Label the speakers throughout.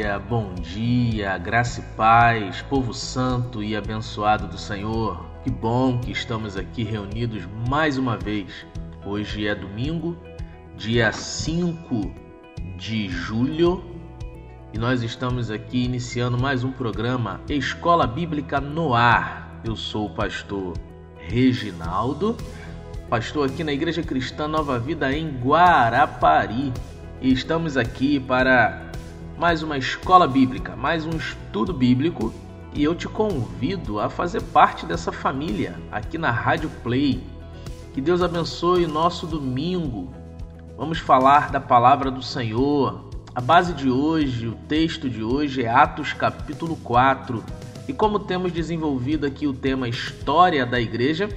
Speaker 1: dia, bom dia, graça e paz, povo santo e abençoado do Senhor. Que bom que estamos aqui reunidos mais uma vez. Hoje é domingo, dia 5 de julho, e nós estamos aqui iniciando mais um programa Escola Bíblica no Ar. Eu sou o pastor Reginaldo, pastor aqui na Igreja Cristã Nova Vida em Guarapari. E estamos aqui para mais uma escola bíblica, mais um estudo bíblico e eu te convido a fazer parte dessa família aqui na Rádio Play. Que Deus abençoe nosso domingo. Vamos falar da palavra do Senhor. A base de hoje, o texto de hoje é Atos capítulo 4. E como temos desenvolvido aqui o tema História da Igreja,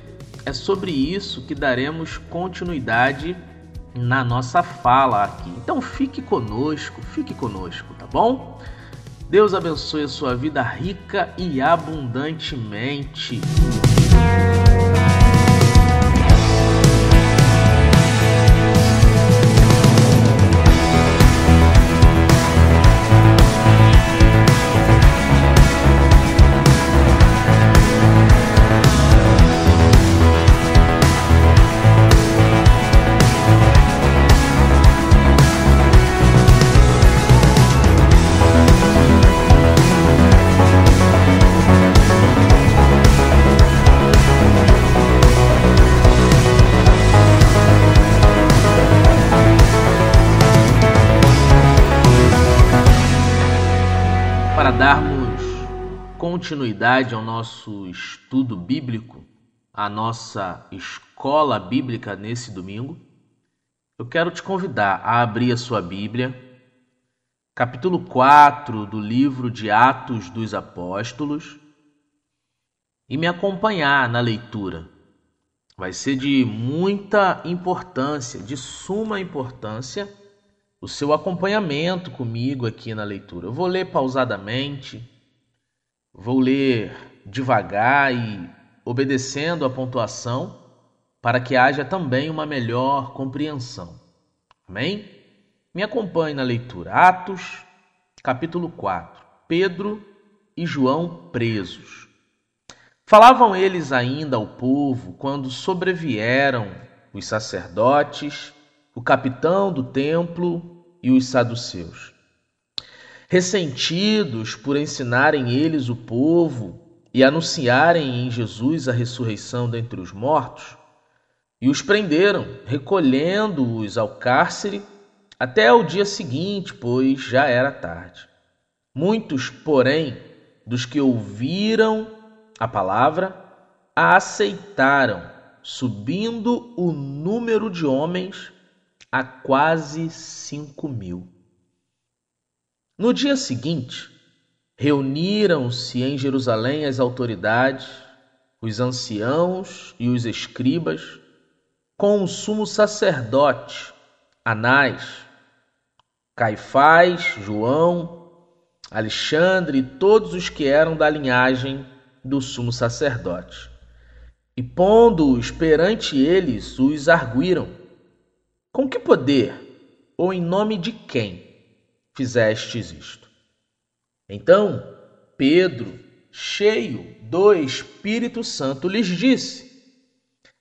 Speaker 1: é sobre isso que daremos continuidade na nossa fala aqui. Então fique conosco, fique conosco, tá bom? Deus abençoe a sua vida rica e abundantemente. Continuidade ao nosso estudo bíblico, à nossa escola bíblica nesse domingo, eu quero te convidar a abrir a sua Bíblia, capítulo 4 do livro de Atos dos Apóstolos, e me acompanhar na leitura. Vai ser de muita importância, de suma importância, o seu acompanhamento comigo aqui na leitura. Eu vou ler pausadamente Vou ler devagar e obedecendo a pontuação para que haja também uma melhor compreensão. Amém? Me acompanhe na leitura. Atos, capítulo 4. Pedro e João presos. Falavam eles ainda ao povo quando sobrevieram os sacerdotes, o capitão do templo e os saduceus ressentidos por ensinarem eles o povo e anunciarem em Jesus a ressurreição dentre os mortos, e os prenderam, recolhendo-os ao cárcere até o dia seguinte, pois já era tarde. Muitos, porém, dos que ouviram a palavra, a aceitaram, subindo o número de homens a quase cinco mil. No dia seguinte, reuniram-se em Jerusalém as autoridades, os anciãos e os escribas, com o sumo sacerdote, Anás, Caifás, João, Alexandre e todos os que eram da linhagem do sumo sacerdote. E pondo-os perante eles, os arguíram: Com que poder ou em nome de quem fizestes isto. Então Pedro, cheio do Espírito Santo, lhes disse: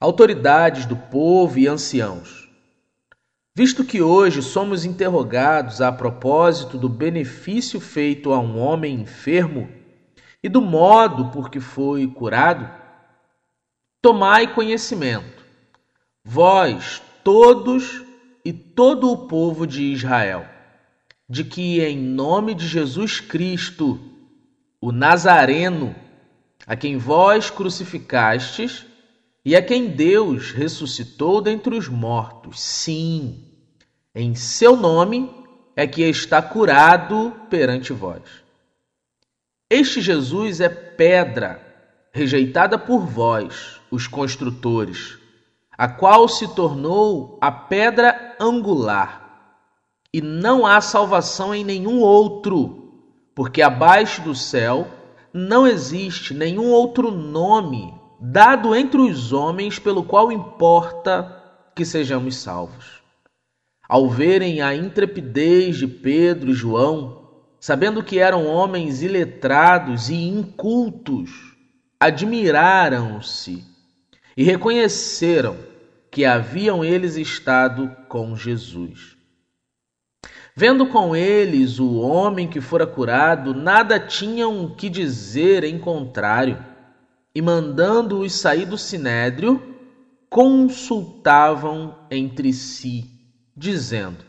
Speaker 1: Autoridades do povo e anciãos, visto que hoje somos interrogados a propósito do benefício feito a um homem enfermo e do modo por que foi curado, tomai conhecimento, vós todos e todo o povo de Israel de que, em nome de Jesus Cristo, o Nazareno, a quem vós crucificastes e a quem Deus ressuscitou dentre os mortos, sim, em seu nome é que está curado perante vós. Este Jesus é pedra rejeitada por vós, os construtores, a qual se tornou a pedra angular e não há salvação em nenhum outro, porque abaixo do céu não existe nenhum outro nome dado entre os homens pelo qual importa que sejamos salvos. Ao verem a intrepidez de Pedro e João sabendo que eram homens iletrados e incultos, admiraram-se e reconheceram que haviam eles estado com Jesus. Vendo com eles o homem que fora curado, nada tinham que dizer em contrário, e mandando-os sair do sinédrio, consultavam entre si, dizendo: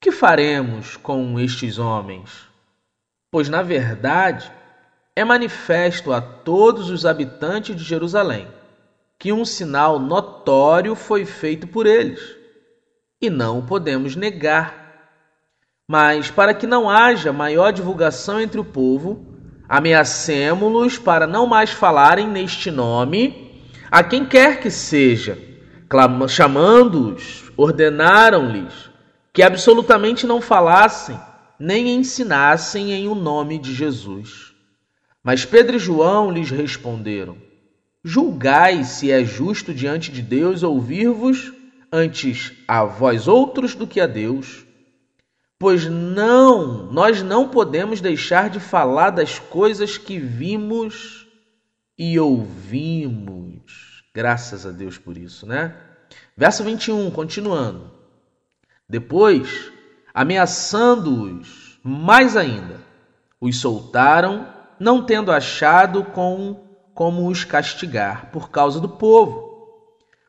Speaker 1: Que faremos com estes homens? Pois, na verdade, é manifesto a todos os habitantes de Jerusalém que um sinal notório foi feito por eles, e não o podemos negar. Mas, para que não haja maior divulgação entre o povo, ameacemo-los para não mais falarem neste nome a quem quer que seja. Chamando-os, ordenaram-lhes que absolutamente não falassem nem ensinassem em o nome de Jesus. Mas Pedro e João lhes responderam: Julgai se é justo diante de Deus ouvir-vos antes a vós outros do que a Deus. Pois não, nós não podemos deixar de falar das coisas que vimos e ouvimos. Graças a Deus por isso, né? Verso 21, continuando. Depois, ameaçando-os mais ainda, os soltaram, não tendo achado com como os castigar por causa do povo,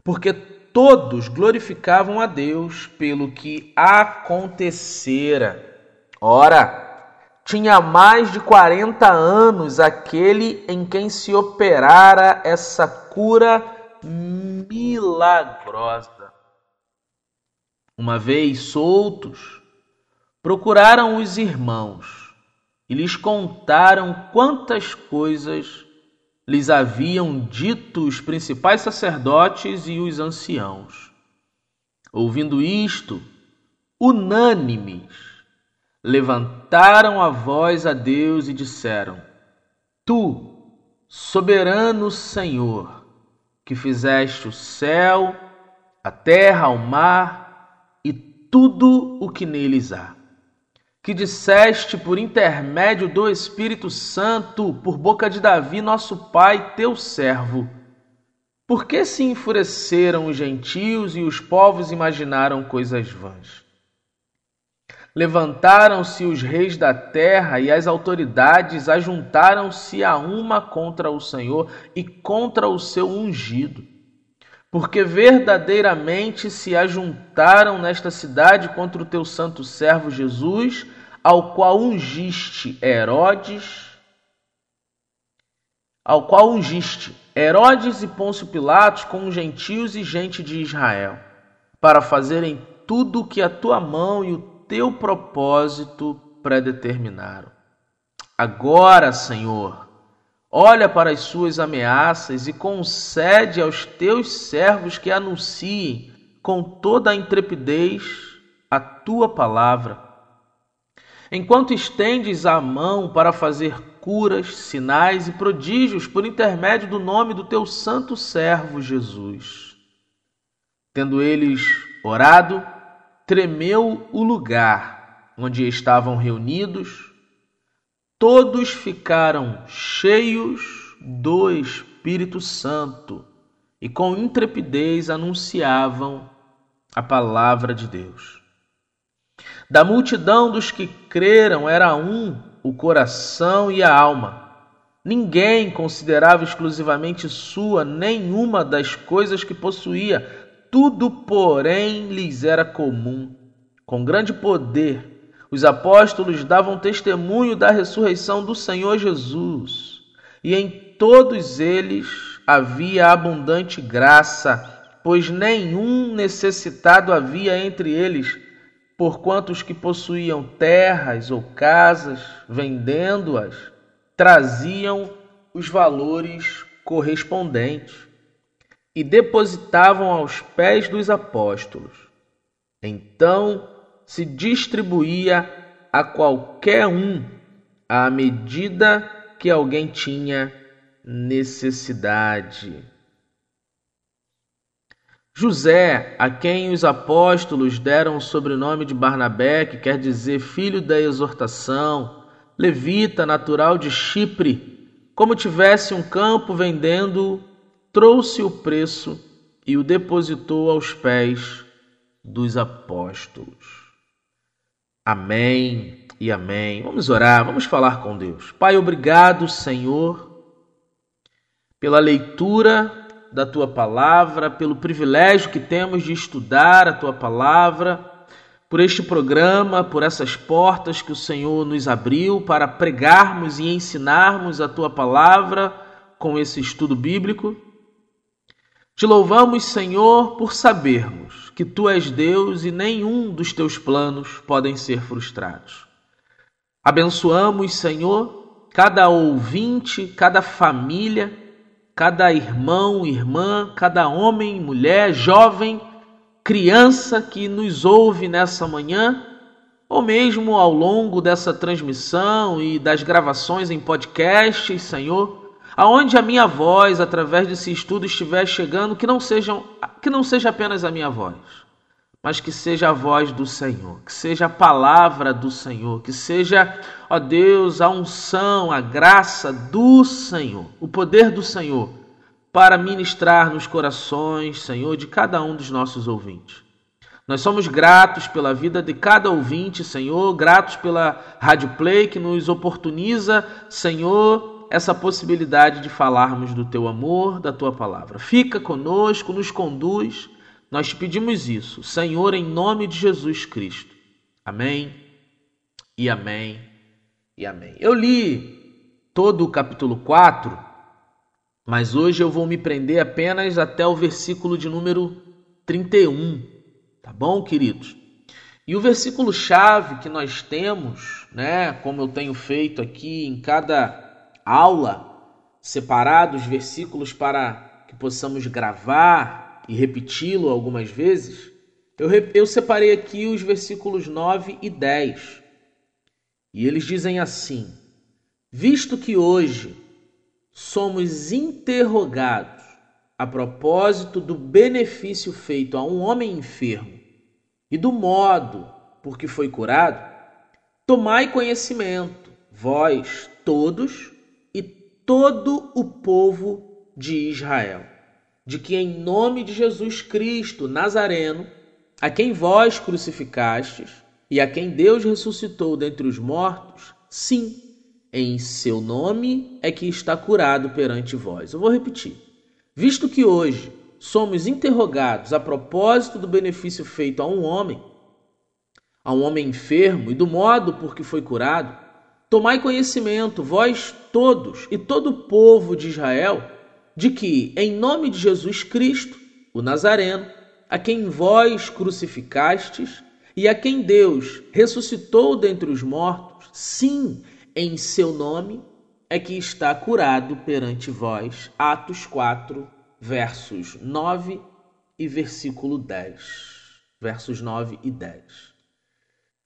Speaker 1: porque todos glorificavam a Deus pelo que acontecera. Ora, tinha mais de 40 anos aquele em quem se operara essa cura milagrosa. Uma vez soltos, procuraram os irmãos e lhes contaram quantas coisas lhes haviam dito os principais sacerdotes e os anciãos. Ouvindo isto, unânimes, levantaram a voz a Deus e disseram: Tu, soberano Senhor, que fizeste o céu, a terra, o mar e tudo o que neles há que disseste por intermédio do Espírito Santo, por boca de Davi, nosso pai, teu servo. Por que se enfureceram os gentios e os povos imaginaram coisas vãs? Levantaram-se os reis da terra e as autoridades ajuntaram-se a uma contra o Senhor e contra o seu ungido. Porque verdadeiramente se ajuntaram nesta cidade contra o teu santo servo Jesus, ao qual ungiste Herodes, ao qual ungiste Herodes e Pôncio Pilatos com gentios e gente de Israel, para fazerem tudo o que a tua mão e o teu propósito predeterminaram. Agora, Senhor, olha para as suas ameaças e concede aos teus servos que anunciem com toda a intrepidez a tua palavra enquanto estendes a mão para fazer curas, sinais e prodígios por intermédio do nome do teu santo servo Jesus. Tendo eles orado, tremeu o lugar onde estavam reunidos, todos ficaram cheios do Espírito Santo e com intrepidez anunciavam a palavra de Deus. Da multidão dos que creram era um o coração e a alma. Ninguém considerava exclusivamente sua nenhuma das coisas que possuía, tudo, porém, lhes era comum. Com grande poder, os apóstolos davam testemunho da ressurreição do Senhor Jesus, e em todos eles havia abundante graça, pois nenhum necessitado havia entre eles porquanto os que possuíam terras ou casas, vendendo-as, traziam os valores correspondentes e depositavam aos pés dos apóstolos. Então se distribuía a qualquer um à medida que alguém tinha necessidade. José, a quem os apóstolos deram o sobrenome de Barnabé, que quer dizer filho da exortação, levita, natural de Chipre, como tivesse um campo vendendo, trouxe o preço e o depositou aos pés dos apóstolos. Amém e amém. Vamos orar, vamos falar com Deus. Pai, obrigado, Senhor, pela leitura da tua palavra, pelo privilégio que temos de estudar a tua palavra, por este programa, por essas portas que o Senhor nos abriu para pregarmos e ensinarmos a tua palavra com esse estudo bíblico. Te louvamos, Senhor, por sabermos que tu és Deus e nenhum dos teus planos podem ser frustrados. Abençoamos, Senhor, cada ouvinte, cada família cada irmão, irmã, cada homem, mulher, jovem, criança que nos ouve nessa manhã, ou mesmo ao longo dessa transmissão e das gravações em podcasts, Senhor, aonde a minha voz, através desse estudo, estiver chegando, que não, sejam, que não seja apenas a minha voz, mas que seja a voz do Senhor, que seja a palavra do Senhor, que seja, ó Deus, a unção, a graça do Senhor, o poder do Senhor para ministrar nos corações, Senhor, de cada um dos nossos ouvintes. Nós somos gratos pela vida de cada ouvinte, Senhor, gratos pela Rádio Play que nos oportuniza, Senhor, essa possibilidade de falarmos do teu amor, da tua palavra. Fica conosco, nos conduz nós te pedimos isso, Senhor, em nome de Jesus Cristo. Amém e amém e amém. Eu li todo o capítulo 4, mas hoje eu vou me prender apenas até o versículo de número 31, tá bom, queridos? E o versículo chave que nós temos, né, como eu tenho feito aqui em cada aula, separado os versículos para que possamos gravar e repeti-lo algumas vezes, eu, eu separei aqui os versículos 9 e 10. E eles dizem assim: Visto que hoje somos interrogados a propósito do benefício feito a um homem enfermo e do modo por que foi curado, tomai conhecimento, vós todos e todo o povo de Israel de que, em nome de Jesus Cristo Nazareno, a quem vós crucificastes e a quem Deus ressuscitou dentre os mortos, sim, em seu nome é que está curado perante vós. Eu vou repetir. Visto que hoje somos interrogados a propósito do benefício feito a um homem, a um homem enfermo e do modo por que foi curado, tomai conhecimento, vós todos e todo o povo de Israel, de que, em nome de Jesus Cristo, o Nazareno, a quem vós crucificastes e a quem Deus ressuscitou dentre os mortos, sim, em seu nome é que está curado perante vós. Atos 4, versos 9 e versículo 10. Versos 9 e 10.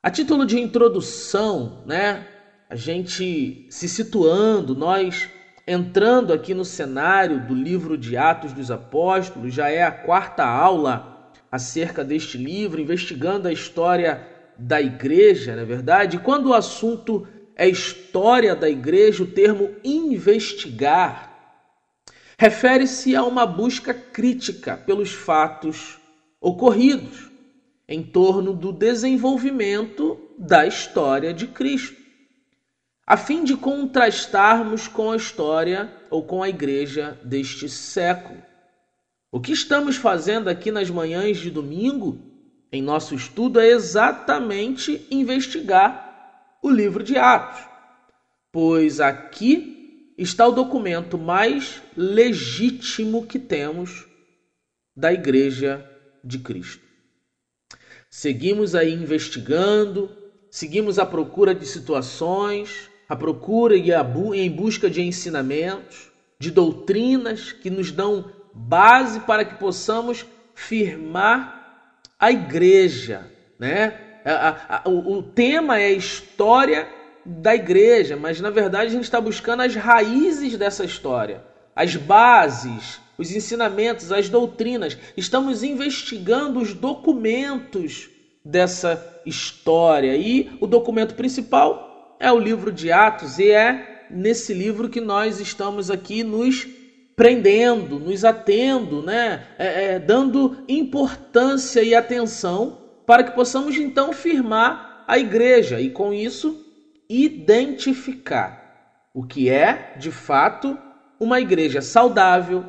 Speaker 1: A título de introdução, né, a gente se situando, nós entrando aqui no cenário do livro de Atos dos Apóstolos, já é a quarta aula acerca deste livro, investigando a história da igreja, na é verdade. E quando o assunto é história da igreja, o termo investigar refere-se a uma busca crítica pelos fatos ocorridos em torno do desenvolvimento da história de Cristo a fim de contrastarmos com a história ou com a igreja deste século. O que estamos fazendo aqui nas manhãs de domingo, em nosso estudo, é exatamente investigar o livro de Atos, pois aqui está o documento mais legítimo que temos da Igreja de Cristo. Seguimos aí investigando, seguimos à procura de situações, a procura e em busca de ensinamentos, de doutrinas que nos dão base para que possamos firmar a igreja, né? O tema é a história da igreja, mas na verdade a gente está buscando as raízes dessa história, as bases os ensinamentos, as doutrinas, estamos investigando os documentos dessa história. E o documento principal é o livro de Atos, e é nesse livro que nós estamos aqui nos prendendo, nos atendo, né? É, é, dando importância e atenção para que possamos então firmar a igreja e com isso identificar o que é de fato uma igreja saudável,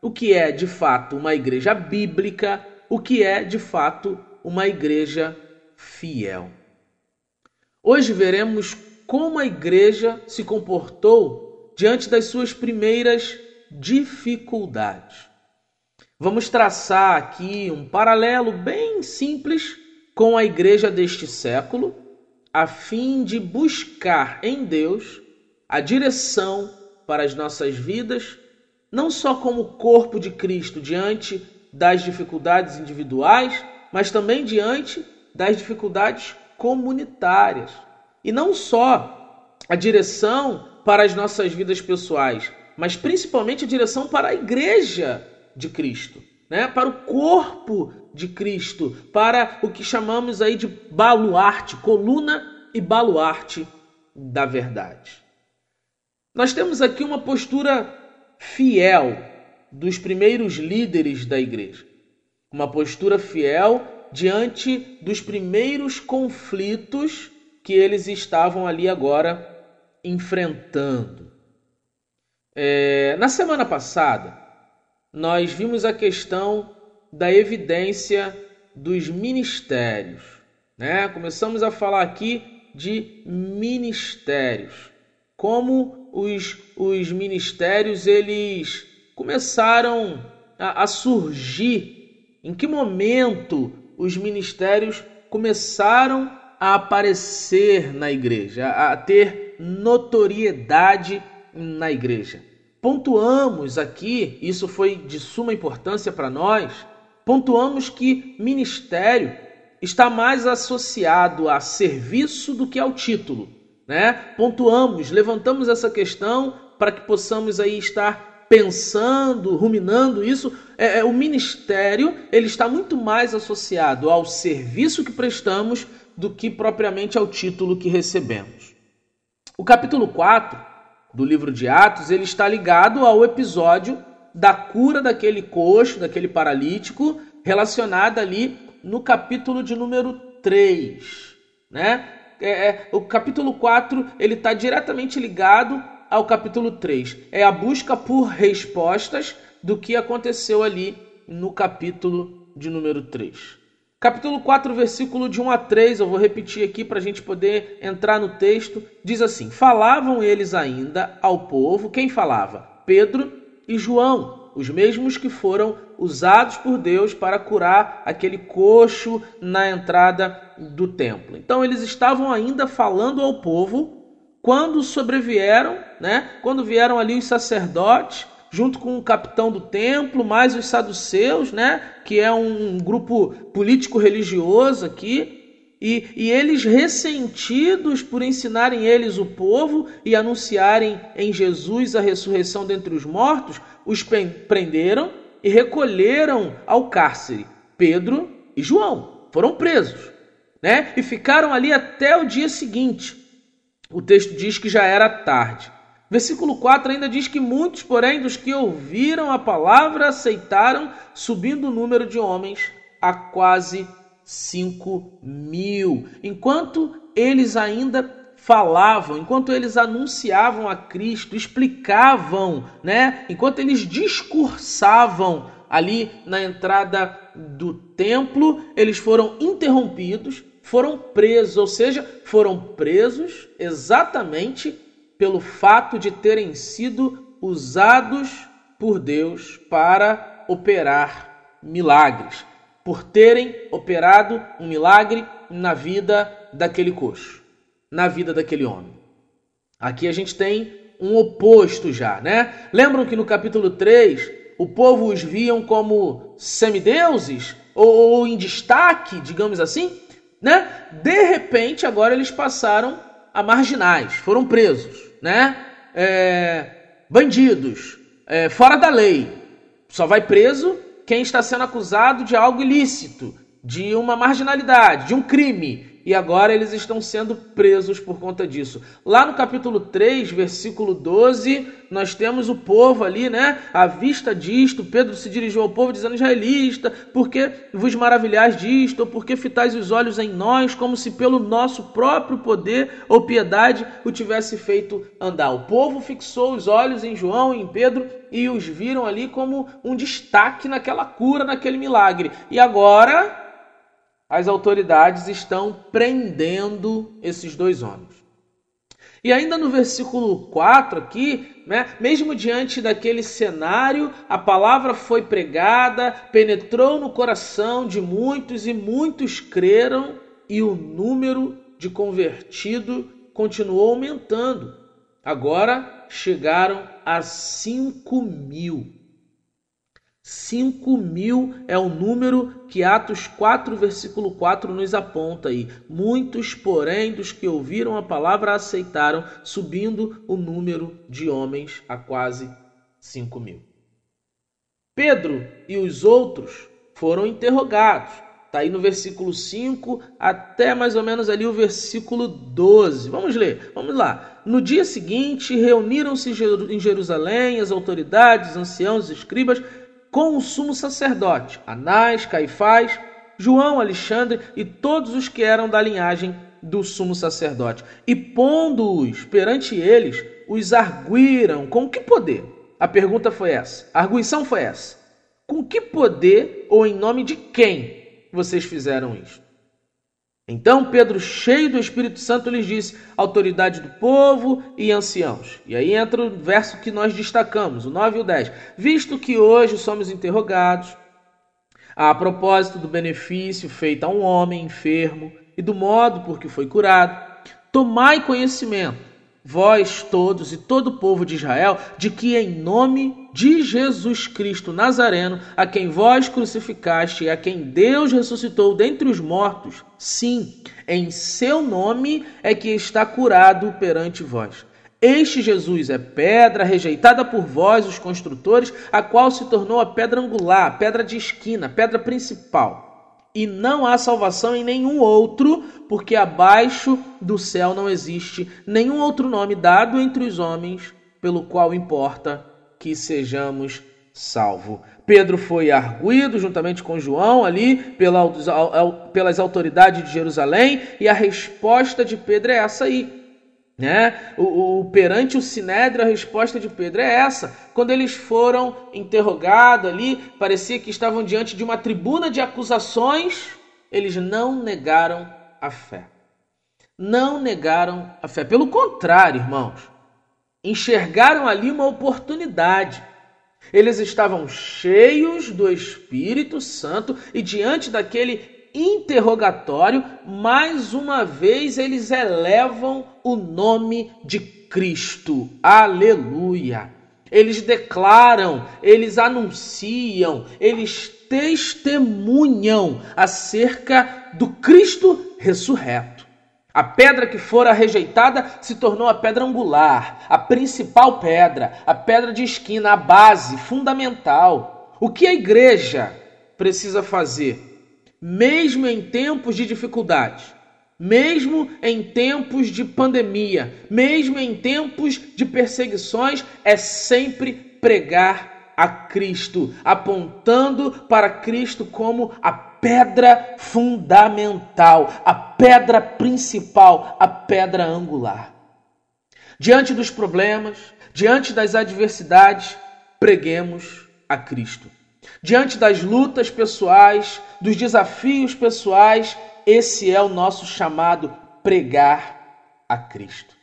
Speaker 1: o que é de fato uma igreja bíblica, o que é de fato uma igreja fiel. Hoje veremos como a igreja se comportou diante das suas primeiras dificuldades. Vamos traçar aqui um paralelo bem simples com a igreja deste século, a fim de buscar em Deus a direção para as nossas vidas, não só como corpo de Cristo diante das dificuldades individuais, mas também diante das dificuldades comunitárias. E não só a direção para as nossas vidas pessoais, mas principalmente a direção para a igreja de Cristo, né? para o corpo de Cristo, para o que chamamos aí de baluarte, coluna e baluarte da verdade. Nós temos aqui uma postura fiel dos primeiros líderes da igreja, uma postura fiel diante dos primeiros conflitos que eles estavam ali agora enfrentando. É, na semana passada, nós vimos a questão da evidência dos ministérios. Né? Começamos a falar aqui de ministérios, como os, os ministérios eles começaram a, a surgir, em que momento os ministérios começaram a aparecer na igreja, a ter notoriedade na igreja. Pontuamos aqui, isso foi de suma importância para nós, pontuamos que ministério está mais associado a serviço do que ao título, né? Pontuamos, levantamos essa questão para que possamos aí estar pensando, ruminando isso. É, é, o ministério ele está muito mais associado ao serviço que prestamos do que propriamente ao título que recebemos. O capítulo 4 do livro de Atos, ele está ligado ao episódio da cura daquele coxo, daquele paralítico, relacionada ali no capítulo de número 3, né? É, é, o capítulo 4 ele está diretamente ligado ao capítulo 3. É a busca por respostas do que aconteceu ali no capítulo de número 3. Capítulo 4, versículo de 1 a 3, eu vou repetir aqui para a gente poder entrar no texto. Diz assim: Falavam eles ainda ao povo, quem falava? Pedro e João, os mesmos que foram usados por Deus para curar aquele coxo na entrada do templo. Então eles estavam ainda falando ao povo quando sobrevieram, né? Quando vieram ali os sacerdotes junto com o capitão do templo, mais os saduceus, né, que é um grupo político-religioso aqui, e, e, eles ressentidos por ensinarem eles o povo e anunciarem em Jesus a ressurreição dentre os mortos, os prenderam e recolheram ao cárcere Pedro e João. Foram presos, né? E ficaram ali até o dia seguinte. O texto diz que já era tarde. Versículo 4 ainda diz que muitos, porém, dos que ouviram a palavra aceitaram, subindo o número de homens a quase 5 mil. Enquanto eles ainda falavam, enquanto eles anunciavam a Cristo, explicavam, né? Enquanto eles discursavam ali na entrada do templo, eles foram interrompidos, foram presos, ou seja, foram presos exatamente pelo fato de terem sido usados por Deus para operar milagres, por terem operado um milagre na vida daquele coxo, na vida daquele homem. Aqui a gente tem um oposto já, né? Lembram que no capítulo 3 o povo os viam como semideuses ou, ou em destaque, digamos assim, né? De repente agora eles passaram a marginais, foram presos né? É, bandidos, é, fora da lei. Só vai preso quem está sendo acusado de algo ilícito, de uma marginalidade, de um crime e agora eles estão sendo presos por conta disso. Lá no capítulo 3, versículo 12, nós temos o povo ali, né? À vista disto, Pedro se dirigiu ao povo dizendo: Israelista, por que vos maravilhais disto? Ou por que fitais os olhos em nós, como se pelo nosso próprio poder ou piedade o tivesse feito andar? O povo fixou os olhos em João e em Pedro e os viram ali como um destaque naquela cura, naquele milagre. E agora as autoridades estão prendendo esses dois homens. E ainda no versículo 4 aqui, né, mesmo diante daquele cenário, a palavra foi pregada, penetrou no coração de muitos e muitos creram, e o número de convertido continuou aumentando. Agora chegaram a 5 mil. 5 mil é o número que Atos 4, versículo 4 nos aponta aí. Muitos, porém, dos que ouviram a palavra aceitaram, subindo o número de homens a quase 5 mil. Pedro e os outros foram interrogados. Está aí no versículo 5 até mais ou menos ali o versículo 12. Vamos ler, vamos lá. No dia seguinte, reuniram-se em Jerusalém as autoridades, anciãos, escribas com o sumo sacerdote, Anás, Caifás, João, Alexandre e todos os que eram da linhagem do sumo sacerdote. E pondo-os perante eles, os arguíram. Com que poder? A pergunta foi essa. A arguição foi essa. Com que poder ou em nome de quem vocês fizeram isso? Então Pedro, cheio do Espírito Santo, lhes disse: autoridade do povo e anciãos. E aí entra o verso que nós destacamos, o 9 e o 10. Visto que hoje somos interrogados a propósito do benefício feito a um homem enfermo e do modo por que foi curado, tomai conhecimento vós todos e todo o povo de Israel, de que em nome de Jesus Cristo Nazareno, a quem vós crucificaste e a quem Deus ressuscitou dentre os mortos, sim, em seu nome é que está curado perante vós. Este Jesus é pedra rejeitada por vós, os construtores, a qual se tornou a pedra angular, a pedra de esquina, a pedra principal e não há salvação em nenhum outro, porque abaixo do céu não existe nenhum outro nome dado entre os homens pelo qual importa que sejamos salvos. Pedro foi arguído juntamente com João ali pela, pelas autoridades de Jerusalém e a resposta de Pedro é essa aí. Né? O, o, perante o sinédrio, a resposta de Pedro é essa. Quando eles foram interrogados ali, parecia que estavam diante de uma tribuna de acusações, eles não negaram a fé. Não negaram a fé. Pelo contrário, irmãos, enxergaram ali uma oportunidade. Eles estavam cheios do Espírito Santo e diante daquele interrogatório, mais uma vez eles elevam o nome de Cristo. Aleluia! Eles declaram, eles anunciam, eles testemunham acerca do Cristo ressurreto. A pedra que fora rejeitada se tornou a pedra angular, a principal pedra, a pedra de esquina, a base fundamental. O que a igreja precisa fazer? Mesmo em tempos de dificuldade, mesmo em tempos de pandemia, mesmo em tempos de perseguições, é sempre pregar a Cristo, apontando para Cristo como a pedra fundamental, a pedra principal, a pedra angular. Diante dos problemas, diante das adversidades, preguemos a Cristo. Diante das lutas pessoais, dos desafios pessoais, esse é o nosso chamado pregar a Cristo.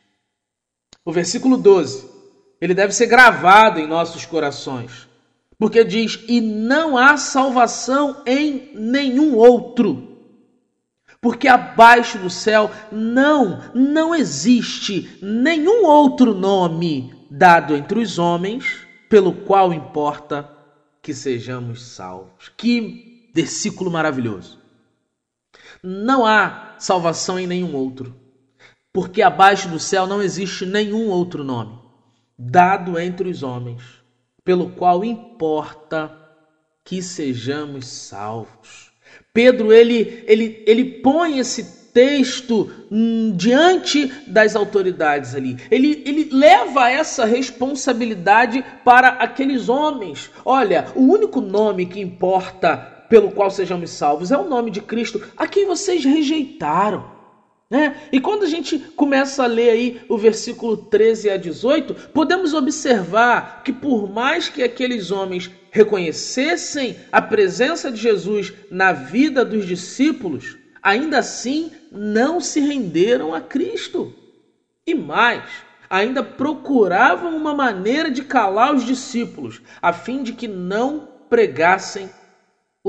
Speaker 1: O versículo 12, ele deve ser gravado em nossos corações, porque diz: "E não há salvação em nenhum outro". Porque abaixo do céu não, não existe nenhum outro nome dado entre os homens pelo qual importa que sejamos salvos. Que versículo maravilhoso! Não há salvação em nenhum outro, porque abaixo do céu não existe nenhum outro nome dado entre os homens, pelo qual importa que sejamos salvos. Pedro ele, ele, ele põe esse texto hum, diante das autoridades ali. Ele, ele leva essa responsabilidade para aqueles homens. Olha, o único nome que importa pelo qual sejamos salvos é o nome de Cristo, a quem vocês rejeitaram. Né? E quando a gente começa a ler aí o versículo 13 a 18, podemos observar que por mais que aqueles homens reconhecessem a presença de Jesus na vida dos discípulos, ainda assim não se renderam a Cristo. E mais, ainda procuravam uma maneira de calar os discípulos, a fim de que não pregassem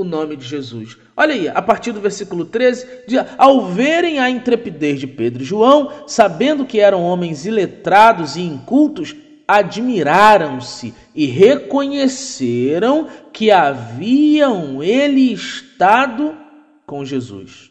Speaker 1: o nome de Jesus. Olha aí, a partir do versículo 13, diz, ao verem a intrepidez de Pedro e João, sabendo que eram homens iletrados e incultos, admiraram-se e reconheceram que haviam ele estado com Jesus.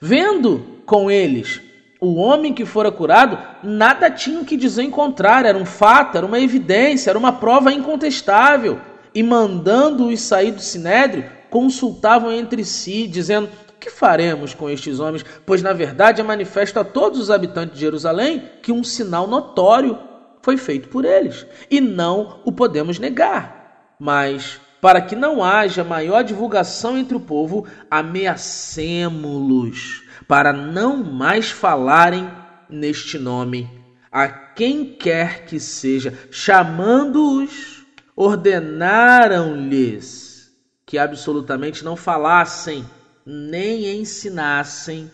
Speaker 1: Vendo com eles o homem que fora curado, nada tinham que dizer em contrário, era um fato, era uma evidência, era uma prova incontestável e mandando-os sair do sinédrio, consultavam entre si, dizendo: Que faremos com estes homens? Pois na verdade é manifesto a todos os habitantes de Jerusalém que um sinal notório foi feito por eles, e não o podemos negar. Mas para que não haja maior divulgação entre o povo, ameacemo-los para não mais falarem neste nome a quem quer que seja, chamando-os ordenaram-lhes que absolutamente não falassem nem ensinassem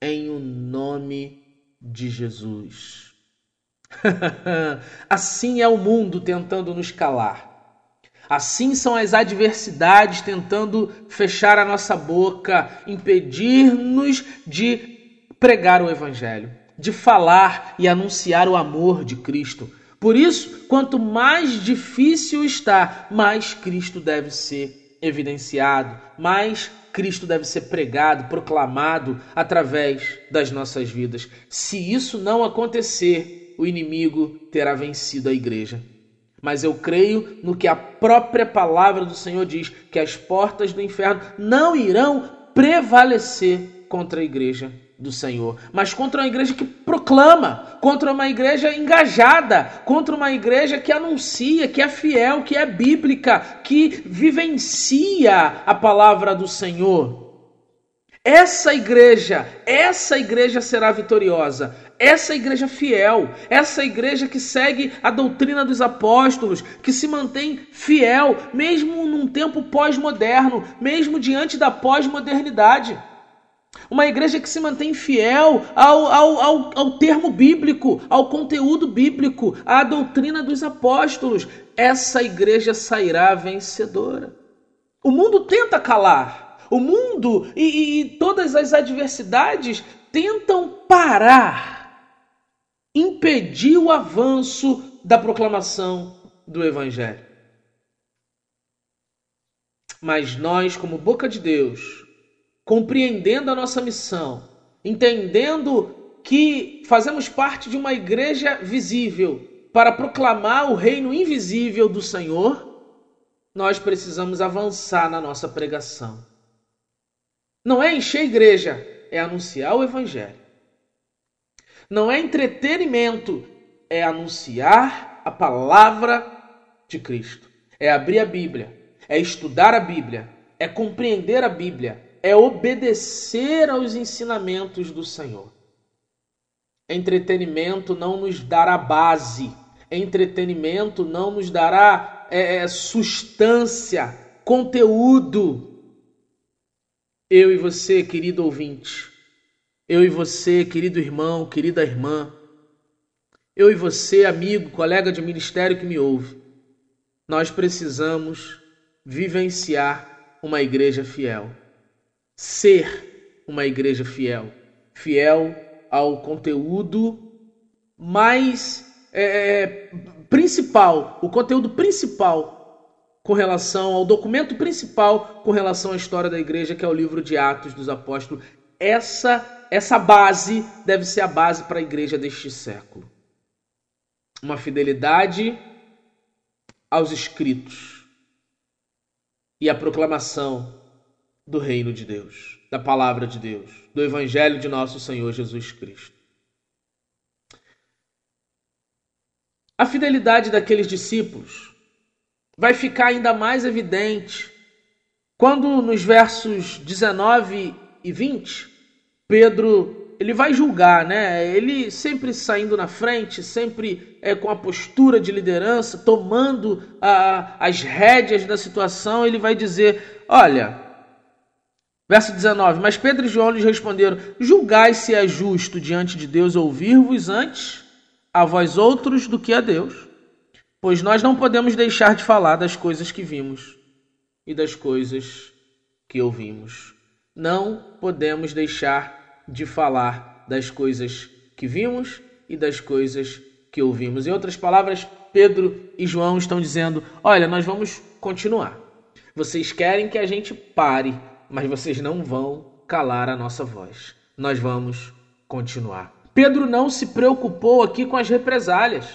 Speaker 1: em o nome de Jesus. assim é o mundo tentando nos calar. Assim são as adversidades tentando fechar a nossa boca, impedir-nos de pregar o Evangelho, de falar e anunciar o amor de Cristo por isso, quanto mais difícil está, mais Cristo deve ser evidenciado, mais Cristo deve ser pregado, proclamado através das nossas vidas. Se isso não acontecer, o inimigo terá vencido a igreja. Mas eu creio no que a própria palavra do Senhor diz: que as portas do inferno não irão prevalecer contra a igreja do Senhor, mas contra uma igreja que proclama, contra uma igreja engajada, contra uma igreja que anuncia, que é fiel, que é bíblica, que vivencia a palavra do Senhor. Essa igreja, essa igreja será vitoriosa. Essa igreja fiel, essa igreja que segue a doutrina dos apóstolos, que se mantém fiel, mesmo num tempo pós-moderno, mesmo diante da pós-modernidade. Uma igreja que se mantém fiel ao, ao, ao, ao, termo bíblico, ao conteúdo bíblico, à doutrina dos apóstolos. Essa igreja sairá vencedora. O mundo tenta calar. O mundo e, e, e todas as adversidades tentam parar, impedir o avanço da proclamação do Evangelho. Mas nós, como boca de Deus, compreendendo a nossa missão, entendendo que fazemos parte de uma igreja visível para proclamar o reino invisível do Senhor, nós precisamos avançar na nossa pregação. Não é encher a igreja, é anunciar o Evangelho. Não é entretenimento, é anunciar a palavra de Cristo. É abrir a Bíblia, é estudar a Bíblia, é compreender a Bíblia, é obedecer aos ensinamentos do Senhor. Entretenimento não nos dará base, entretenimento não nos dará é, é, substância, conteúdo. Eu e você, querido ouvinte, eu e você, querido irmão, querida irmã, eu e você, amigo, colega de ministério que me ouve, nós precisamos vivenciar uma igreja fiel ser uma igreja fiel, fiel ao conteúdo mais é, é, principal, o conteúdo principal com relação ao documento principal com relação à história da igreja, que é o livro de Atos dos Apóstolos. Essa essa base deve ser a base para a igreja deste século. Uma fidelidade aos escritos e à proclamação do reino de Deus, da palavra de Deus, do evangelho de nosso Senhor Jesus Cristo. A fidelidade daqueles discípulos vai ficar ainda mais evidente quando nos versos 19 e 20, Pedro ele vai julgar, né? Ele sempre saindo na frente, sempre é, com a postura de liderança, tomando a, as rédeas da situação, ele vai dizer: Olha, verso 19: Mas Pedro e João lhes responderam: Julgai se é justo diante de Deus ouvir-vos antes a vós outros do que a Deus, pois nós não podemos deixar de falar das coisas que vimos e das coisas que ouvimos. Não podemos deixar de falar das coisas que vimos e das coisas que ouvimos. Em outras palavras, Pedro e João estão dizendo: Olha, nós vamos continuar. Vocês querem que a gente pare, mas vocês não vão calar a nossa voz. Nós vamos continuar. Pedro não se preocupou aqui com as represálias.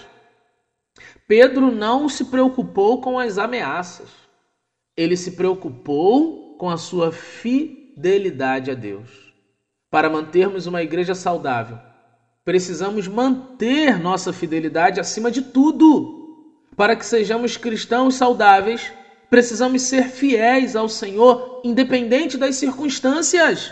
Speaker 1: Pedro não se preocupou com as ameaças. Ele se preocupou com a sua fidelidade a Deus. Para mantermos uma igreja saudável, precisamos manter nossa fidelidade acima de tudo. Para que sejamos cristãos saudáveis, precisamos ser fiéis ao Senhor, independente das circunstâncias.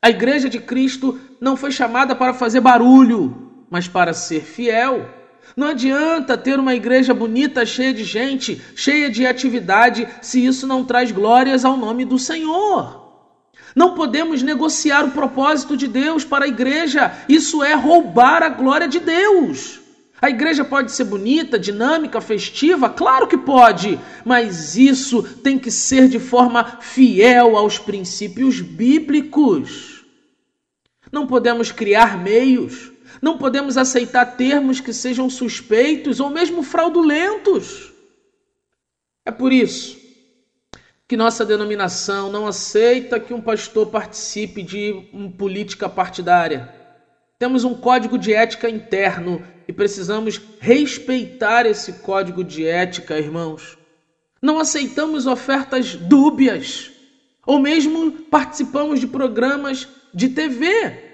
Speaker 1: A igreja de Cristo não foi chamada para fazer barulho, mas para ser fiel. Não adianta ter uma igreja bonita, cheia de gente, cheia de atividade, se isso não traz glórias ao nome do Senhor. Não podemos negociar o propósito de Deus para a igreja. Isso é roubar a glória de Deus. A igreja pode ser bonita, dinâmica, festiva? Claro que pode, mas isso tem que ser de forma fiel aos princípios bíblicos. Não podemos criar meios, não podemos aceitar termos que sejam suspeitos ou mesmo fraudulentos. É por isso que nossa denominação não aceita que um pastor participe de política partidária. Temos um código de ética interno e precisamos respeitar esse código de ética, irmãos. Não aceitamos ofertas dúbias ou mesmo participamos de programas de TV.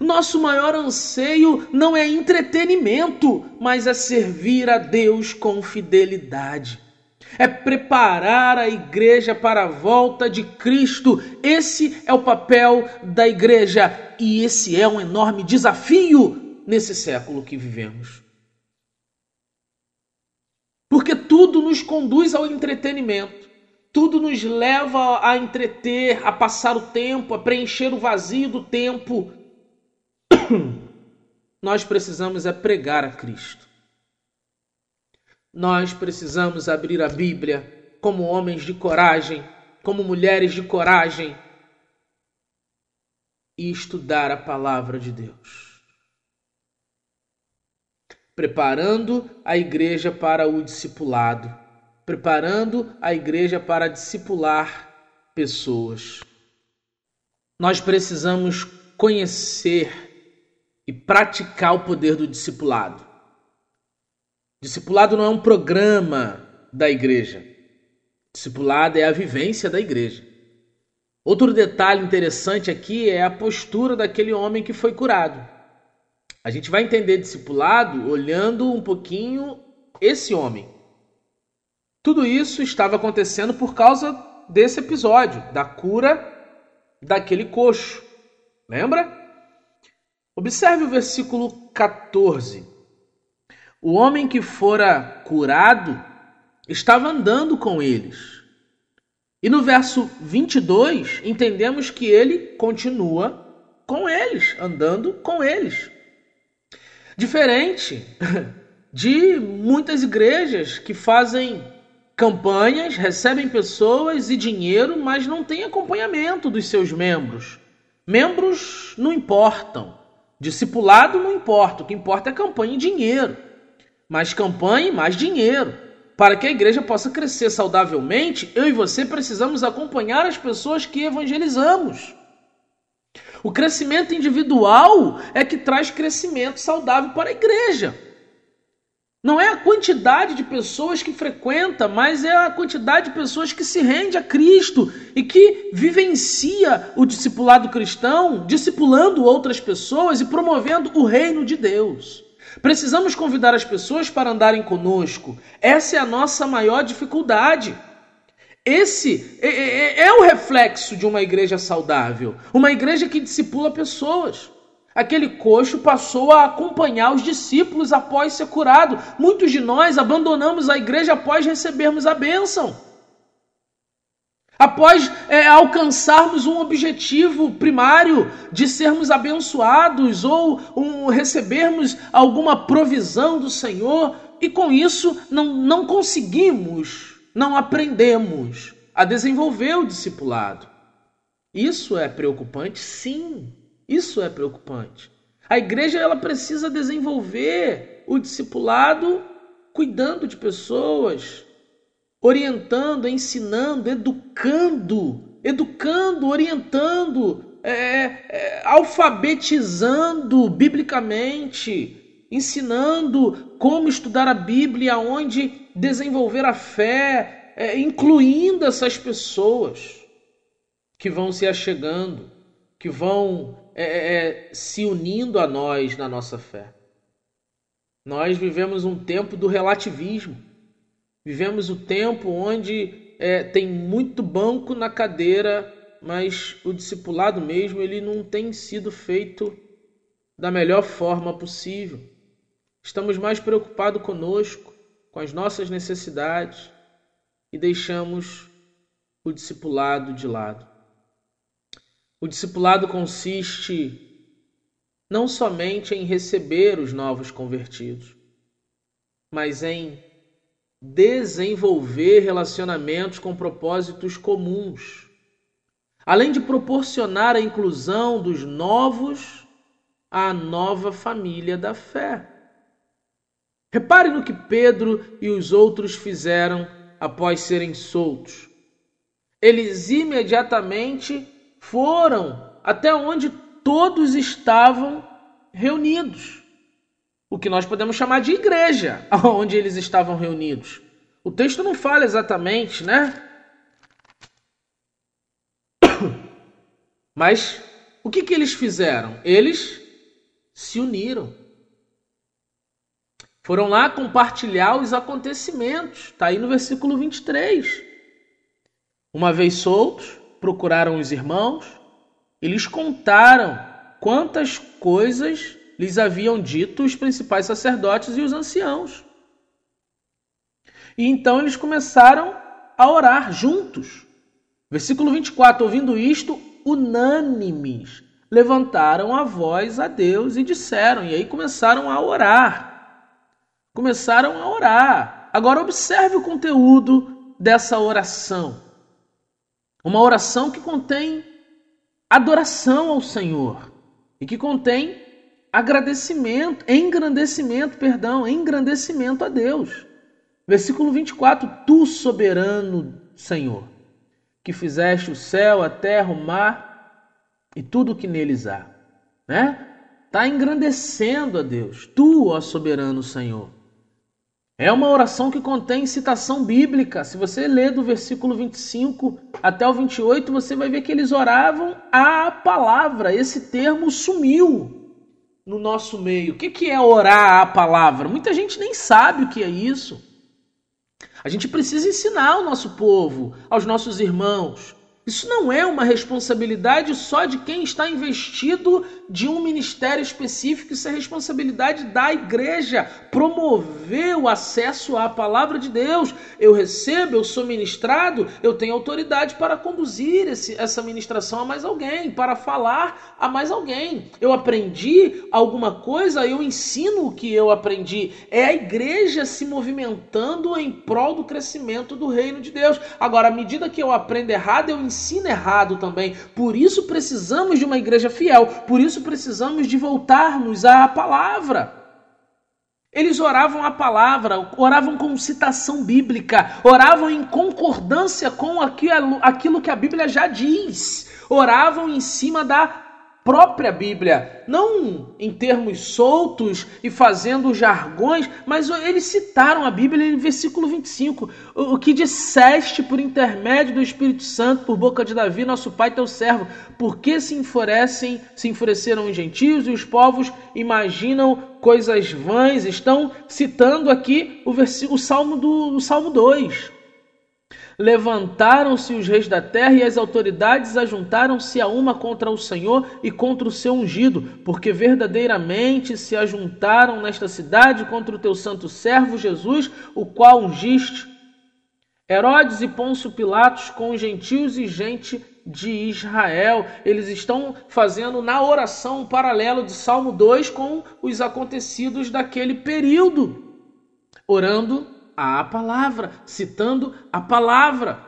Speaker 1: Nosso maior anseio não é entretenimento, mas é servir a Deus com fidelidade é preparar a igreja para a volta de Cristo. Esse é o papel da igreja e esse é um enorme desafio nesse século que vivemos. Porque tudo nos conduz ao entretenimento, tudo nos leva a entreter, a passar o tempo, a preencher o vazio do tempo. Nós precisamos é pregar a Cristo. Nós precisamos abrir a Bíblia como homens de coragem, como mulheres de coragem e estudar a palavra de Deus. Preparando a igreja para o discipulado, preparando a igreja para discipular pessoas. Nós precisamos conhecer e praticar o poder do discipulado. Discipulado não é um programa da igreja. Discipulado é a vivência da igreja. Outro detalhe interessante aqui é a postura daquele homem que foi curado. A gente vai entender discipulado olhando um pouquinho esse homem. Tudo isso estava acontecendo por causa desse episódio, da cura daquele coxo. Lembra? Observe o versículo 14. O homem que fora curado estava andando com eles. E no verso 22, entendemos que ele continua com eles, andando com eles. Diferente de muitas igrejas que fazem campanhas, recebem pessoas e dinheiro, mas não têm acompanhamento dos seus membros. Membros não importam, discipulado não importa, o que importa é campanha e dinheiro mais campanha e mais dinheiro. Para que a igreja possa crescer saudavelmente, eu e você precisamos acompanhar as pessoas que evangelizamos. O crescimento individual é que traz crescimento saudável para a igreja. Não é a quantidade de pessoas que frequenta, mas é a quantidade de pessoas que se rende a Cristo e que vivencia o discipulado cristão, discipulando outras pessoas e promovendo o reino de Deus. Precisamos convidar as pessoas para andarem conosco. Essa é a nossa maior dificuldade. Esse é, é, é, o reflexo de uma igreja saudável, uma igreja que discipula pessoas. Aquele coxo passou a acompanhar os discípulos após ser curado. Muitos de nós abandonamos a igreja após recebermos a bênção. Após é, alcançarmos um objetivo primário de sermos abençoados ou um, recebermos alguma provisão do Senhor, e com isso não, não conseguimos, não aprendemos a desenvolver o discipulado. Isso é preocupante? Sim. Isso é preocupante. A igreja ela precisa desenvolver o discipulado cuidando de pessoas, orientando, ensinando, educando, educando, orientando, é, é, alfabetizando biblicamente, ensinando como estudar a Bíblia, onde desenvolver a fé, é, incluindo essas pessoas que vão se achegando, que vão é, é, se unindo a nós na nossa fé. Nós vivemos um tempo do relativismo. Vivemos o tempo onde é, tem muito banco na cadeira, mas o discipulado mesmo ele não tem sido feito da melhor forma possível. Estamos mais preocupados conosco, com as nossas necessidades e deixamos o discipulado de lado. O discipulado consiste não somente em receber os novos convertidos, mas em desenvolver relacionamentos com propósitos comuns, além de proporcionar a inclusão dos novos à nova família da fé. Repare no que Pedro e os outros fizeram após serem soltos. Eles imediatamente foram até onde todos estavam reunidos. O que nós podemos chamar de igreja, onde eles estavam reunidos. O texto não fala exatamente, né? Mas o que, que eles fizeram? Eles se uniram. Foram lá compartilhar os acontecimentos. Está aí no versículo 23. Uma vez soltos, procuraram os irmãos e lhes contaram quantas coisas lhes haviam dito os principais sacerdotes e os anciãos. E então eles começaram a orar juntos. Versículo 24: Ouvindo isto, unânimes levantaram a voz a Deus e disseram, e aí começaram a orar. Começaram a orar. Agora observe o conteúdo dessa oração. Uma oração que contém adoração ao Senhor e que contém agradecimento, engrandecimento, perdão, engrandecimento a Deus. Versículo 24: Tu soberano Senhor, que fizeste o céu, a terra, o mar e tudo o que neles há, né? Está engrandecendo a Deus. Tu, ó soberano Senhor. É uma oração que contém citação bíblica. Se você ler do versículo 25 até o 28, você vai ver que eles oravam a palavra. Esse termo sumiu no nosso meio. O que é orar a palavra? Muita gente nem sabe o que é isso. A gente precisa ensinar ao nosso povo, aos nossos irmãos, isso não é uma responsabilidade só de quem está investido de um ministério específico, isso é responsabilidade da igreja promover o acesso à palavra de Deus. Eu recebo, eu sou ministrado, eu tenho autoridade para conduzir esse, essa ministração a mais alguém, para falar a mais alguém. Eu aprendi alguma coisa, eu ensino o que eu aprendi. É a igreja se movimentando em prol do crescimento do reino de Deus. Agora, à medida que eu aprendo errado, eu ensino errado também. Por isso precisamos de uma igreja fiel, por isso precisamos de voltar-nos à palavra. Eles oravam a palavra, oravam com citação bíblica, oravam em concordância com aquilo que a Bíblia já diz, oravam em cima da própria Bíblia, não em termos soltos e fazendo jargões, mas eles citaram a Bíblia em versículo 25. O que disseste por intermédio do Espírito Santo, por boca de Davi, nosso pai, teu servo, por que se enfurecem, se enfureceram os gentios e os povos imaginam coisas vãs? Estão citando aqui o, versículo, o Salmo do o Salmo 2. Levantaram-se os reis da terra e as autoridades ajuntaram-se a uma contra o Senhor e contra o seu ungido, porque verdadeiramente se ajuntaram nesta cidade contra o teu santo servo Jesus, o qual ungiste. Herodes e Pôncio Pilatos com os gentios e gente de Israel. Eles estão fazendo na oração um paralelo de Salmo 2 com os acontecidos daquele período, orando a palavra, citando a palavra.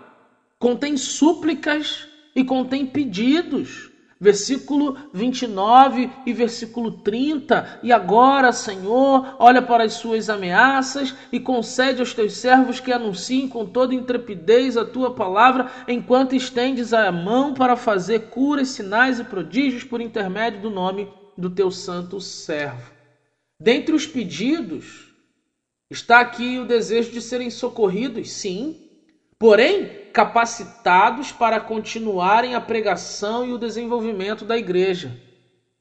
Speaker 1: Contém súplicas e contém pedidos. Versículo 29 e versículo 30. E agora, Senhor, olha para as suas ameaças e concede aos teus servos que anunciem com toda intrepidez a tua palavra, enquanto estendes a mão para fazer curas, sinais e prodígios por intermédio do nome do teu santo servo. Dentre os pedidos, Está aqui o desejo de serem socorridos, sim, porém capacitados para continuarem a pregação e o desenvolvimento da igreja,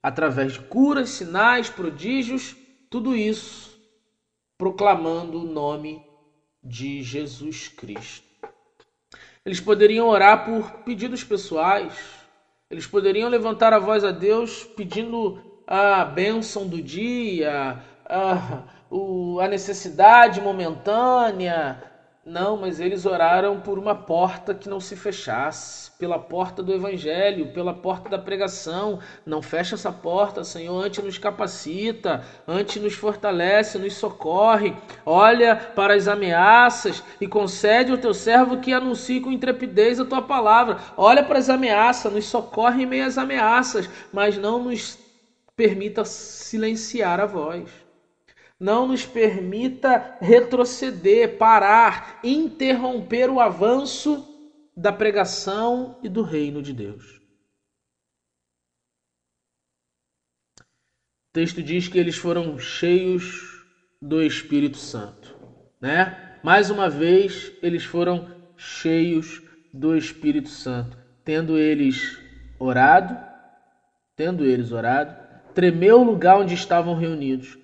Speaker 1: através de curas, sinais, prodígios, tudo isso proclamando o nome de Jesus Cristo. Eles poderiam orar por pedidos pessoais, eles poderiam levantar a voz a Deus pedindo a bênção do dia, a o, a necessidade momentânea. Não, mas eles oraram por uma porta que não se fechasse, pela porta do Evangelho, pela porta da pregação. Não fecha essa porta, Senhor. Antes nos capacita, antes nos fortalece, nos socorre. Olha para as ameaças e concede ao teu servo que anuncie com intrepidez a tua palavra. Olha para as ameaças, nos socorre em meio às ameaças, mas não nos permita silenciar a voz não nos permita retroceder, parar, interromper o avanço da pregação e do reino de Deus. O texto diz que eles foram cheios do Espírito Santo, né? Mais uma vez, eles foram cheios do Espírito Santo, tendo eles orado, tendo eles orado, tremeu o lugar onde estavam reunidos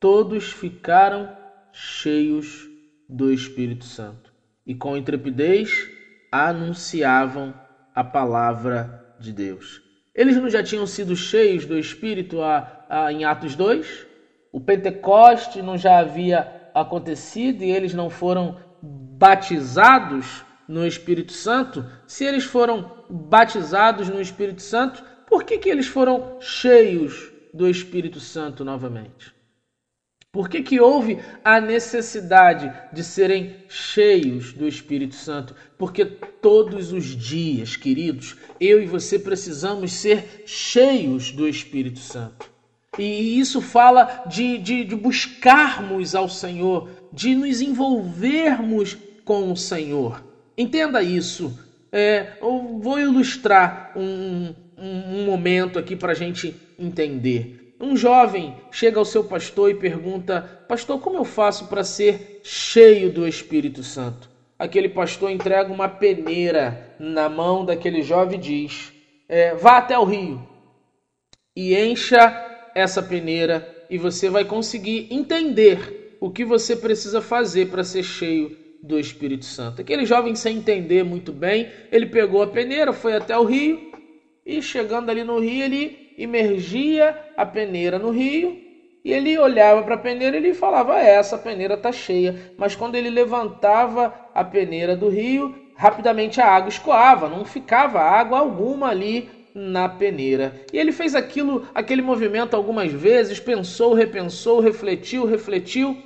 Speaker 1: todos ficaram cheios do Espírito Santo e com intrepidez anunciavam a palavra de Deus. Eles não já tinham sido cheios do Espírito a, a, em Atos 2? O Pentecoste não já havia acontecido e eles não foram batizados no Espírito Santo? Se eles foram batizados no Espírito Santo, por que, que eles foram cheios do Espírito Santo novamente? Por que, que houve a necessidade de serem cheios do Espírito Santo? Porque todos os dias, queridos, eu e você precisamos ser cheios do Espírito Santo. E isso fala de, de, de buscarmos ao Senhor, de nos envolvermos com o Senhor. Entenda isso. É, eu vou ilustrar um, um, um momento aqui para a gente entender. Um jovem chega ao seu pastor e pergunta: Pastor, como eu faço para ser cheio do Espírito Santo? Aquele pastor entrega uma peneira na mão daquele jovem e diz: é, Vá até o rio e encha essa peneira e você vai conseguir entender o que você precisa fazer para ser cheio do Espírito Santo. Aquele jovem, sem entender muito bem, ele pegou a peneira, foi até o rio e chegando ali no rio, ele imergia a peneira no rio e ele olhava para a peneira e ele falava: é, essa peneira está cheia. Mas quando ele levantava a peneira do rio, rapidamente a água escoava, não ficava água alguma ali na peneira. E ele fez aquilo, aquele movimento algumas vezes, pensou, repensou, refletiu, refletiu,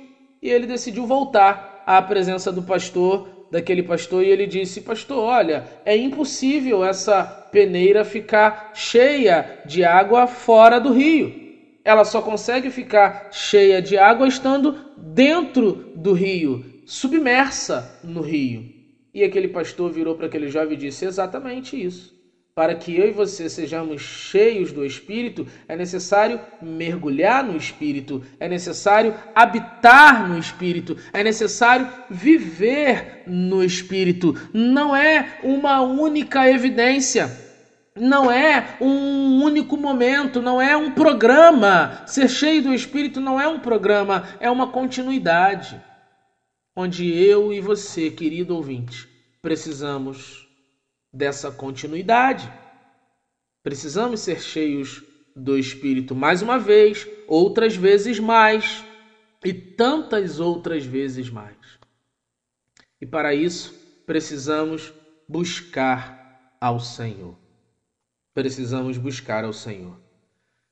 Speaker 1: e ele decidiu voltar à presença do pastor, daquele pastor, e ele disse: "Pastor, olha, é impossível essa peneira ficar cheia de água fora do rio. Ela só consegue ficar cheia de água estando dentro do rio, submersa no rio. E aquele pastor virou para aquele jovem e disse: Exatamente isso. Para que eu e você sejamos cheios do Espírito, é necessário mergulhar no Espírito, é necessário habitar no Espírito, é necessário viver no Espírito. Não é uma única evidência. Não é um único momento, não é um programa. Ser cheio do Espírito não é um programa, é uma continuidade. Onde eu e você, querido ouvinte, precisamos dessa continuidade. Precisamos ser cheios do Espírito mais uma vez, outras vezes mais e tantas outras vezes mais. E para isso, precisamos buscar ao Senhor. Precisamos buscar ao Senhor.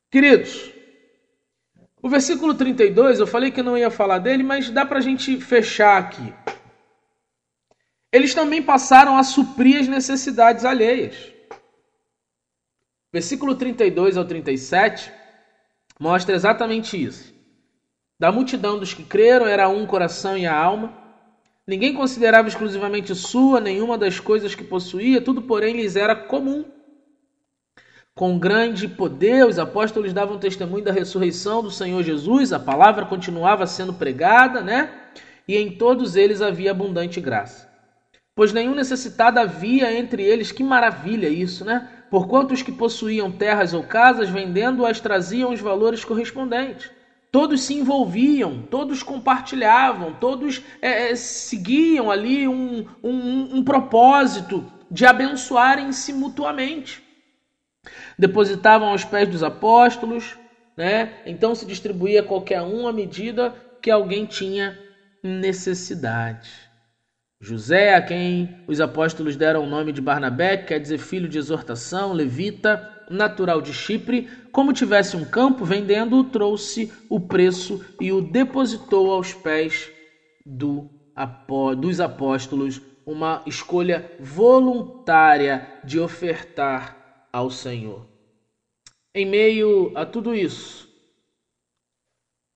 Speaker 1: Queridos, o versículo 32, eu falei que não ia falar dele, mas dá para a gente fechar aqui. Eles também passaram a suprir as necessidades alheias. Versículo 32 ao 37 mostra exatamente isso. Da multidão dos que creram era um coração e a alma. Ninguém considerava exclusivamente sua nenhuma das coisas que possuía, tudo, porém, lhes era comum. Com grande poder, os apóstolos davam testemunho da ressurreição do Senhor Jesus, a palavra continuava sendo pregada, né? E em todos eles havia abundante graça pois nenhum necessitado havia entre eles. Que maravilha isso, né? Porquanto os que possuíam terras ou casas, vendendo-as, traziam os valores correspondentes. Todos se envolviam, todos compartilhavam, todos é, é seguiam ali um, um, um propósito de abençoarem-se mutuamente. Depositavam aos pés dos apóstolos, né? então se distribuía qualquer um à medida que alguém tinha necessidade. José, a quem os apóstolos deram o nome de Barnabé, quer dizer filho de exortação, levita, natural de Chipre, como tivesse um campo, vendendo-o, trouxe o preço e o depositou aos pés do, dos apóstolos, uma escolha voluntária de ofertar ao Senhor. Em meio a tudo isso,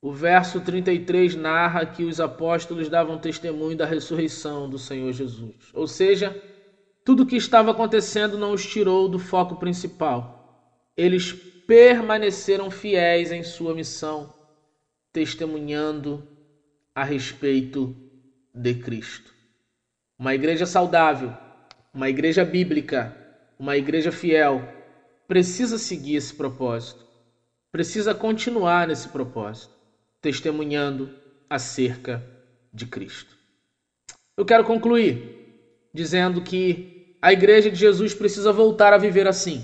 Speaker 1: o verso 33 narra que os apóstolos davam testemunho da ressurreição do Senhor Jesus. Ou seja, tudo o que estava acontecendo não os tirou do foco principal. Eles permaneceram fiéis em sua missão, testemunhando a respeito de Cristo. Uma igreja saudável, uma igreja bíblica, uma igreja fiel precisa seguir esse propósito, precisa continuar nesse propósito testemunhando acerca de Cristo. Eu quero concluir dizendo que a Igreja de Jesus precisa voltar a viver assim.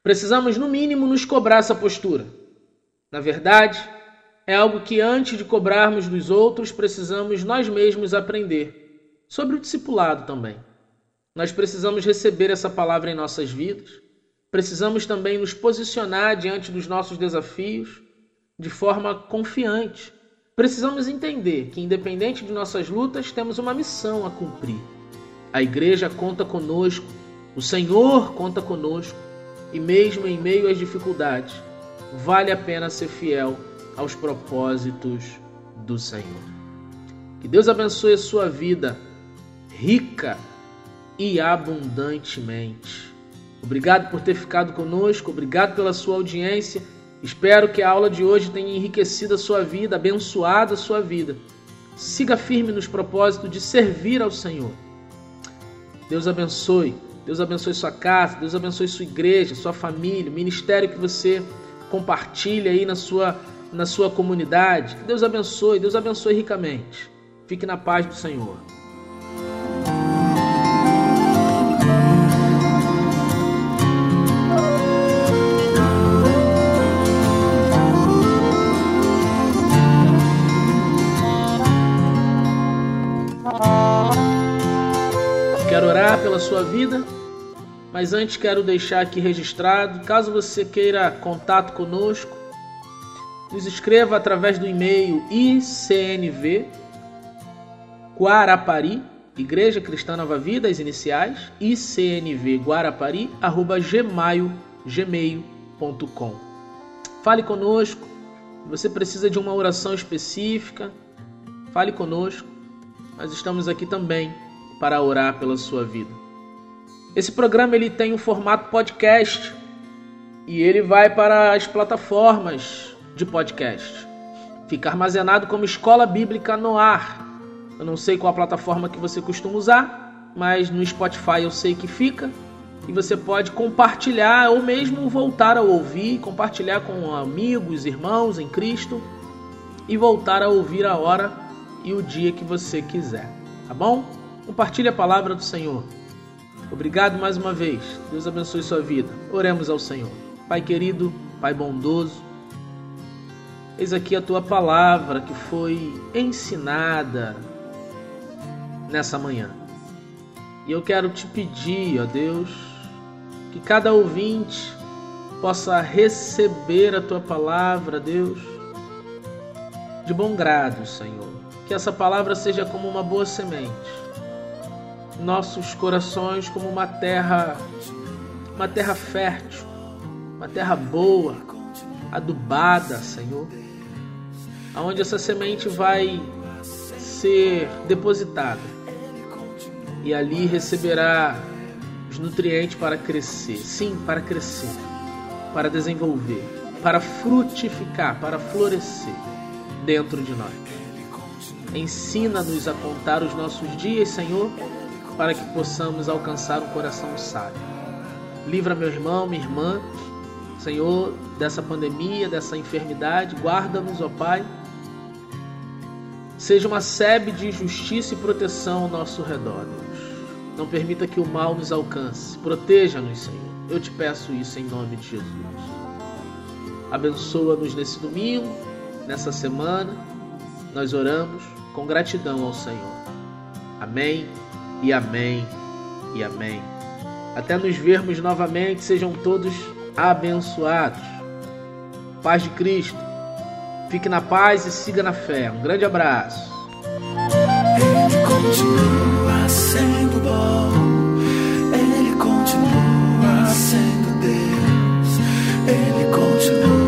Speaker 1: Precisamos, no mínimo, nos cobrar essa postura. Na verdade, é algo que antes de cobrarmos dos outros, precisamos nós mesmos aprender sobre o discipulado também. Nós precisamos receber essa palavra em nossas vidas, precisamos também nos posicionar diante dos nossos desafios de forma confiante. Precisamos entender que, independente de nossas lutas, temos uma missão a cumprir. A igreja conta conosco, o Senhor conta conosco, e mesmo em meio às dificuldades, vale a pena ser fiel aos propósitos do Senhor. Que Deus abençoe a sua vida rica e abundantemente. Obrigado por ter ficado conosco, obrigado pela sua audiência Espero que a aula de hoje tenha enriquecido a sua vida, abençoado a sua vida. Siga firme nos propósitos de servir ao Senhor. Deus abençoe. Deus abençoe sua casa, Deus abençoe sua igreja, sua família, o ministério que você compartilha aí na sua, na sua comunidade. Que Deus abençoe, Deus abençoe ricamente. Fique na paz do Senhor. Pela sua vida, mas antes quero deixar aqui registrado, caso você queira contato conosco, nos escreva através do e-mail icnv Guarapari, Igreja Cristã Nova Vida, as iniciais, icnvguarapari, arroba gmail, gmail.com. Fale conosco, você precisa de uma oração específica, fale conosco, nós estamos aqui também para orar pela sua vida. Esse programa ele tem um formato podcast e ele vai para as plataformas de podcast. Fica armazenado como Escola Bíblica no Ar. Eu não sei qual a plataforma que você costuma usar, mas no Spotify eu sei que fica. E você pode compartilhar ou mesmo voltar a ouvir, compartilhar com amigos, irmãos em Cristo e voltar a ouvir a hora e o dia que você quiser. Tá bom? Compartilhe a palavra do Senhor. Obrigado mais uma vez. Deus abençoe sua vida. Oremos ao Senhor. Pai querido, Pai bondoso, eis aqui a tua palavra que foi ensinada nessa manhã. E eu quero te pedir, ó Deus, que cada ouvinte possa receber a tua palavra, Deus, de bom grado, Senhor. Que essa palavra seja como uma boa semente nossos corações como uma terra, uma terra fértil, uma terra boa, adubada, Senhor, aonde essa semente vai ser depositada e ali receberá os nutrientes para crescer, sim, para crescer, para desenvolver, para frutificar, para florescer dentro de nós. Ensina-nos a contar os nossos dias, Senhor, para que possamos alcançar um coração sábio. Livra meu irmão, minha irmã, Senhor, dessa pandemia, dessa enfermidade, guarda-nos, ó Pai. Seja uma sebe de justiça e proteção ao nosso redor, Deus. Não permita que o mal nos alcance. Proteja-nos, Senhor. Eu te peço isso em nome de Jesus. Abençoa-nos nesse domingo, nessa semana. Nós oramos com gratidão ao Senhor. Amém e amém e amém. Até nos vermos novamente, sejam todos abençoados. Paz de Cristo. Fique na paz e siga na fé. Um grande abraço. Ele continua sendo bom. Ele continua sendo Deus. Ele continua